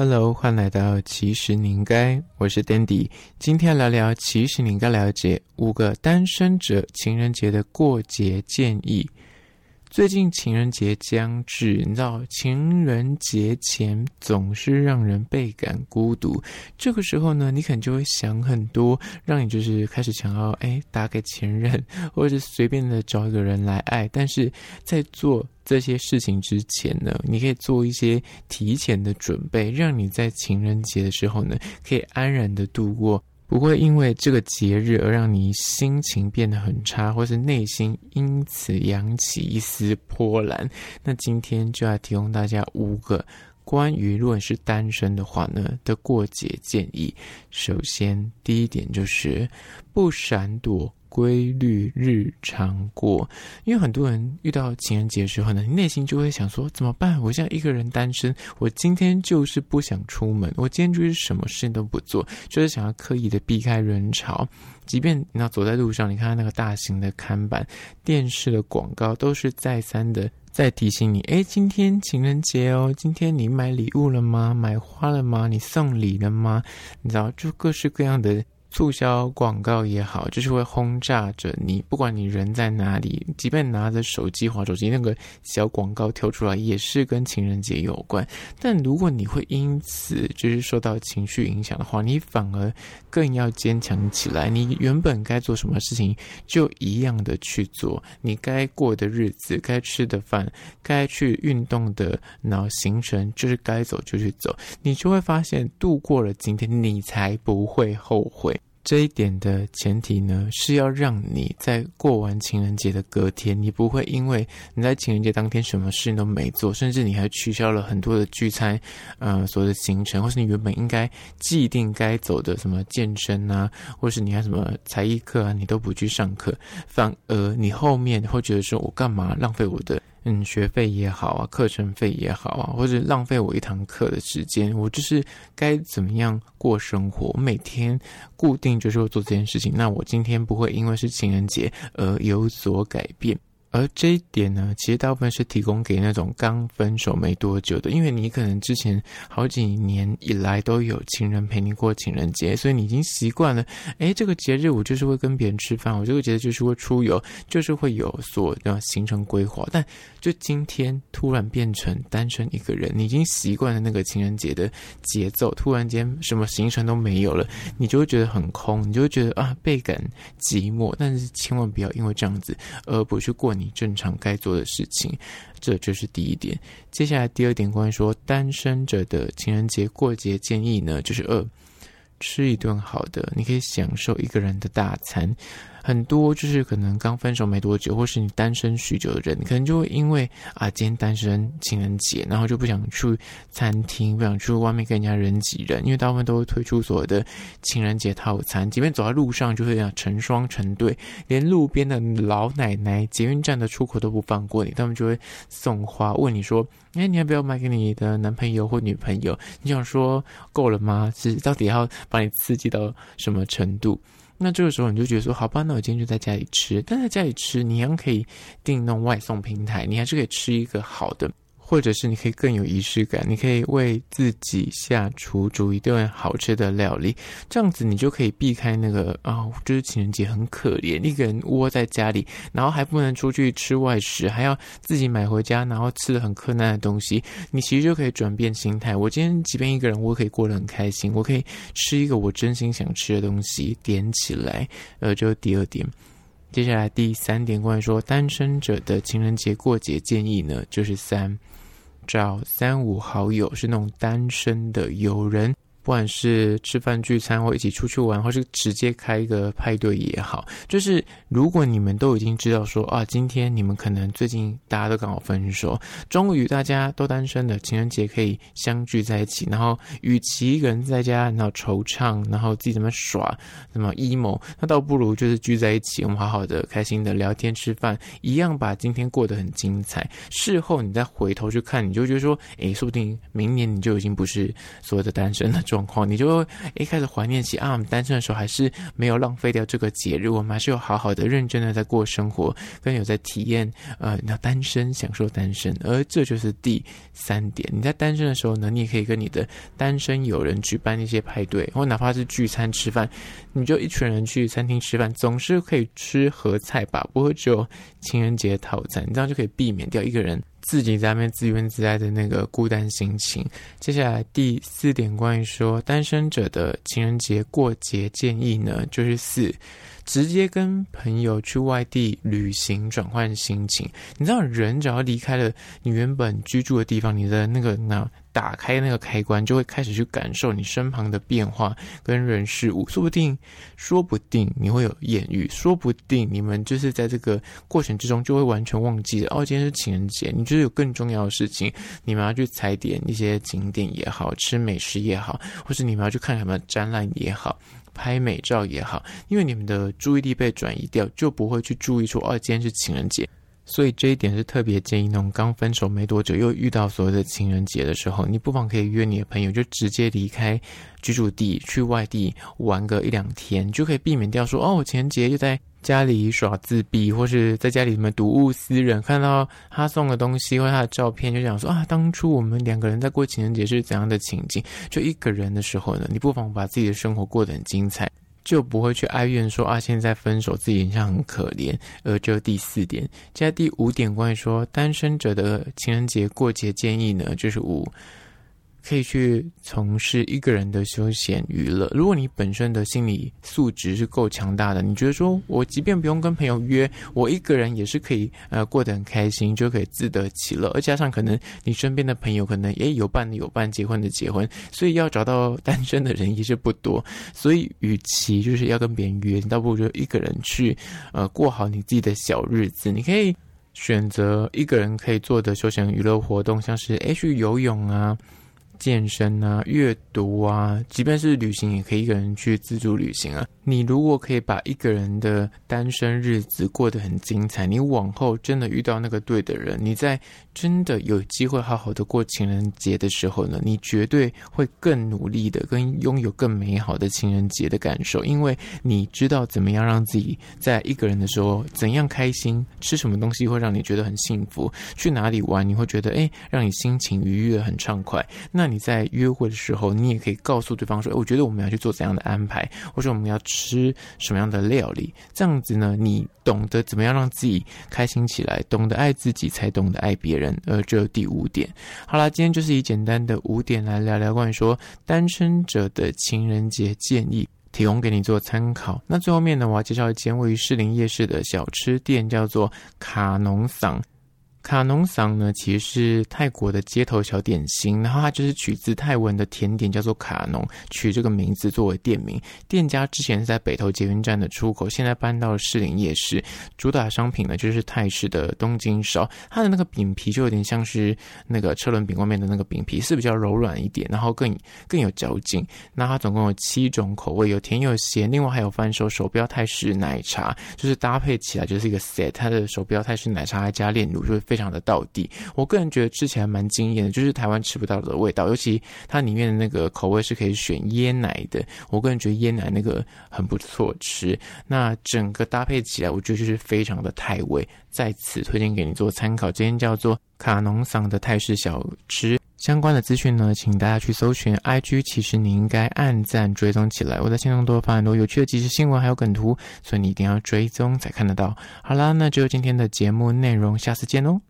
Hello，欢迎来到其实你应该，我是 Dandy，今天聊聊其实你应该了解五个单身者情人节的过节建议。最近情人节将至，你知道情人节前总是让人倍感孤独。这个时候呢，你可能就会想很多，让你就是开始想要哎打给前任，或者是随便的找一个人来爱。但是在做这些事情之前呢，你可以做一些提前的准备，让你在情人节的时候呢，可以安然的度过。不会因为这个节日而让你心情变得很差，或是内心因此扬起一丝波澜。那今天就要提供大家五个关于如果你是单身的话呢的过节建议。首先，第一点就是不闪躲。规律日常过，因为很多人遇到情人节的时候呢，你内心就会想说怎么办？我现在一个人单身，我今天就是不想出门，我今天就是什么事情都不做，就是想要刻意的避开人潮。即便你要走在路上，你看那个大型的看板、电视的广告，都是再三的 在提醒你：哎，今天情人节哦，今天你买礼物了吗？买花了吗？你送礼了吗？你知道，就各式各样的。促销广告也好，就是会轰炸着你，不管你人在哪里，即便拿着手机滑手机，那个小广告跳出来也是跟情人节有关。但如果你会因此就是受到情绪影响的话，你反而更要坚强起来。你原本该做什么事情，就一样的去做。你该过的日子，该吃的饭，该去运动的脑行程，就是该走就去走。你就会发现，度过了今天，你才不会后悔。这一点的前提呢，是要让你在过完情人节的隔天，你不会因为你在情人节当天什么事情都没做，甚至你还取消了很多的聚餐，呃，所有的行程，或是你原本应该既定该走的什么健身啊，或是你还什么才艺课啊，你都不去上课，反而你后面会觉得说，我干嘛浪费我的。嗯，学费也好啊，课程费也好啊，或者浪费我一堂课的时间，我就是该怎么样过生活？每天固定就是会做这件事情，那我今天不会因为是情人节而有所改变。而这一点呢，其实大部分是提供给那种刚分手没多久的，因为你可能之前好几年以来都有情人陪你过情人节，所以你已经习惯了。哎，这个节日我就是会跟别人吃饭，我这个节日就是会出游，就是会有所的行程规划。但就今天突然变成单身一个人，你已经习惯了那个情人节的节奏，突然间什么行程都没有了，你就会觉得很空，你就会觉得啊倍感寂寞。但是千万不要因为这样子而不去过你正常该做的事情，这就是第一点。接下来第二点，关于说单身者的情人节过节建议呢，就是二，吃一顿好的，你可以享受一个人的大餐。很多就是可能刚分手没多久，或是你单身许久的人，可能就会因为啊，今天单身情人节，然后就不想去餐厅，不想去外面跟人家人挤人，因为大部分都会推出所谓的情人节套餐，即便走在路上就会成双成对，连路边的老奶奶、捷运站的出口都不放过你，他们就会送花问你说：“哎，你要不要买给你的男朋友或女朋友？”你想说够了吗？是到底要把你刺激到什么程度？那这个时候你就觉得说，好吧，那我今天就在家里吃。但在家里吃，你一样可以订那种外送平台，你还是可以吃一个好的。或者是你可以更有仪式感，你可以为自己下厨煮一顿好吃的料理，这样子你就可以避开那个啊、就是情人节很可怜，一个人窝在家里，然后还不能出去吃外食，还要自己买回家，然后吃的很困难的东西，你其实就可以转变心态。我今天即便一个人，我可以过得很开心，我可以吃一个我真心想吃的东西，点起来。呃，就第二点，接下来第三点，关于说单身者的情人节过节建议呢，就是三。找三五好友，是那种单身的友人。不管是吃饭聚餐，或一起出去玩，或是直接开一个派对也好，就是如果你们都已经知道说啊，今天你们可能最近大家都刚好分手，终于大家都单身的情人节可以相聚在一起，然后与其一个人在家然后惆怅，然后自己怎么耍，什么 emo，那倒不如就是聚在一起，我们好好的开心的聊天吃饭，一样把今天过得很精彩。事后你再回头去看，你就觉得说，诶，说不定明年你就已经不是所谓的单身了。状况，你就会一开始怀念起啊，我们单身的时候还是没有浪费掉这个节日，我们还是有好好的、认真的在过生活，跟有在体验呃，那单身享受单身，而这就是第三点。你在单身的时候呢，你也可以跟你的单身友人举办一些派对，或哪怕是聚餐吃饭，你就一群人去餐厅吃饭，总是可以吃合菜吧？不会只有情人节套餐，你这样就可以避免掉一个人。自己在那边自怨自艾的那个孤单心情。接下来第四点，关于说单身者的情人节过节建议呢，就是四，直接跟朋友去外地旅行转换心情。你知道，人只要离开了你原本居住的地方，你的那个那。打开那个开关，就会开始去感受你身旁的变化跟人事物。说不定，说不定你会有艳遇，说不定你们就是在这个过程之中就会完全忘记了。哦，今天是情人节，你就是有更重要的事情，你们要去踩点一些景点也好，吃美食也好，或是你们要去看什么展览也好，拍美照也好，因为你们的注意力被转移掉，就不会去注意说哦，今天是情人节。所以这一点是特别建议那种刚分手没多久又遇到所谓的情人节的时候，你不妨可以约你的朋友，就直接离开居住地去外地玩个一两天，就可以避免掉说哦，情人节又在家里耍自闭，或是在家里什么睹物思人，看到他送的东西或他的照片，就想说啊，当初我们两个人在过情人节是怎样的情景？就一个人的时候呢，你不妨把自己的生活过得很精彩。就不会去哀怨说啊，现在分手自己好像很可怜。而这第四点，接下来第五点，关于说单身者的情人节过节建议呢，就是五。可以去从事一个人的休闲娱乐。如果你本身的心理素质是够强大的，你觉得说我即便不用跟朋友约，我一个人也是可以呃过得很开心，就可以自得其乐。而加上可能你身边的朋友可能也有伴的有伴，结婚的结婚，所以要找到单身的人也是不多。所以与其就是要跟别人约，你倒不如就一个人去呃过好你自己的小日子。你可以选择一个人可以做的休闲娱乐活动，像是诶去游泳啊。健身啊，阅读啊，即便是旅行，也可以一个人去自助旅行啊。你如果可以把一个人的单身日子过得很精彩，你往后真的遇到那个对的人，你在真的有机会好好的过情人节的时候呢，你绝对会更努力的，跟拥有更美好的情人节的感受，因为你知道怎么样让自己在一个人的时候怎样开心，吃什么东西会让你觉得很幸福，去哪里玩你会觉得诶，让你心情愉悦很畅快。那你在约会的时候，你也可以告诉对方说，我觉得我们要去做怎样的安排，或者我们要吃。什么样的料理？这样子呢？你懂得怎么样让自己开心起来，懂得爱自己，才懂得爱别人。而这第五点，好啦，今天就是以简单的五点来聊聊关于说单身者的情人节建议，提供给你做参考。那最后面呢，我要介绍一间位于士林夜市的小吃店，叫做卡农桑。卡农桑呢，其实是泰国的街头小点心，然后它就是取自泰文的甜点，叫做卡农，取这个名字作为店名。店家之前是在北投捷运站的出口，现在搬到了士林夜市。主打商品呢，就是泰式的东京烧，它的那个饼皮就有点像是那个车轮饼外面的那个饼皮，是比较柔软一点，然后更更有嚼劲。那它总共有七种口味，有甜有咸，另外还有贩售手标泰式奶茶，就是搭配起来就是一个 set。它的手标泰式奶茶还加炼乳，就会非非常的道地，我个人觉得吃起来蛮惊艳的，就是台湾吃不到的味道。尤其它里面的那个口味是可以选椰奶的，我个人觉得椰奶那个很不错吃。那整个搭配起来，我觉得就是非常的泰味，在此推荐给你做参考。今天叫做卡农桑的泰式小吃，相关的资讯呢，请大家去搜寻 IG，其实你应该按赞追踪起来。我在线上都发很多有趣的即时新闻，还有梗图，所以你一定要追踪才看得到。好啦，那就今天的节目内容，下次见哦。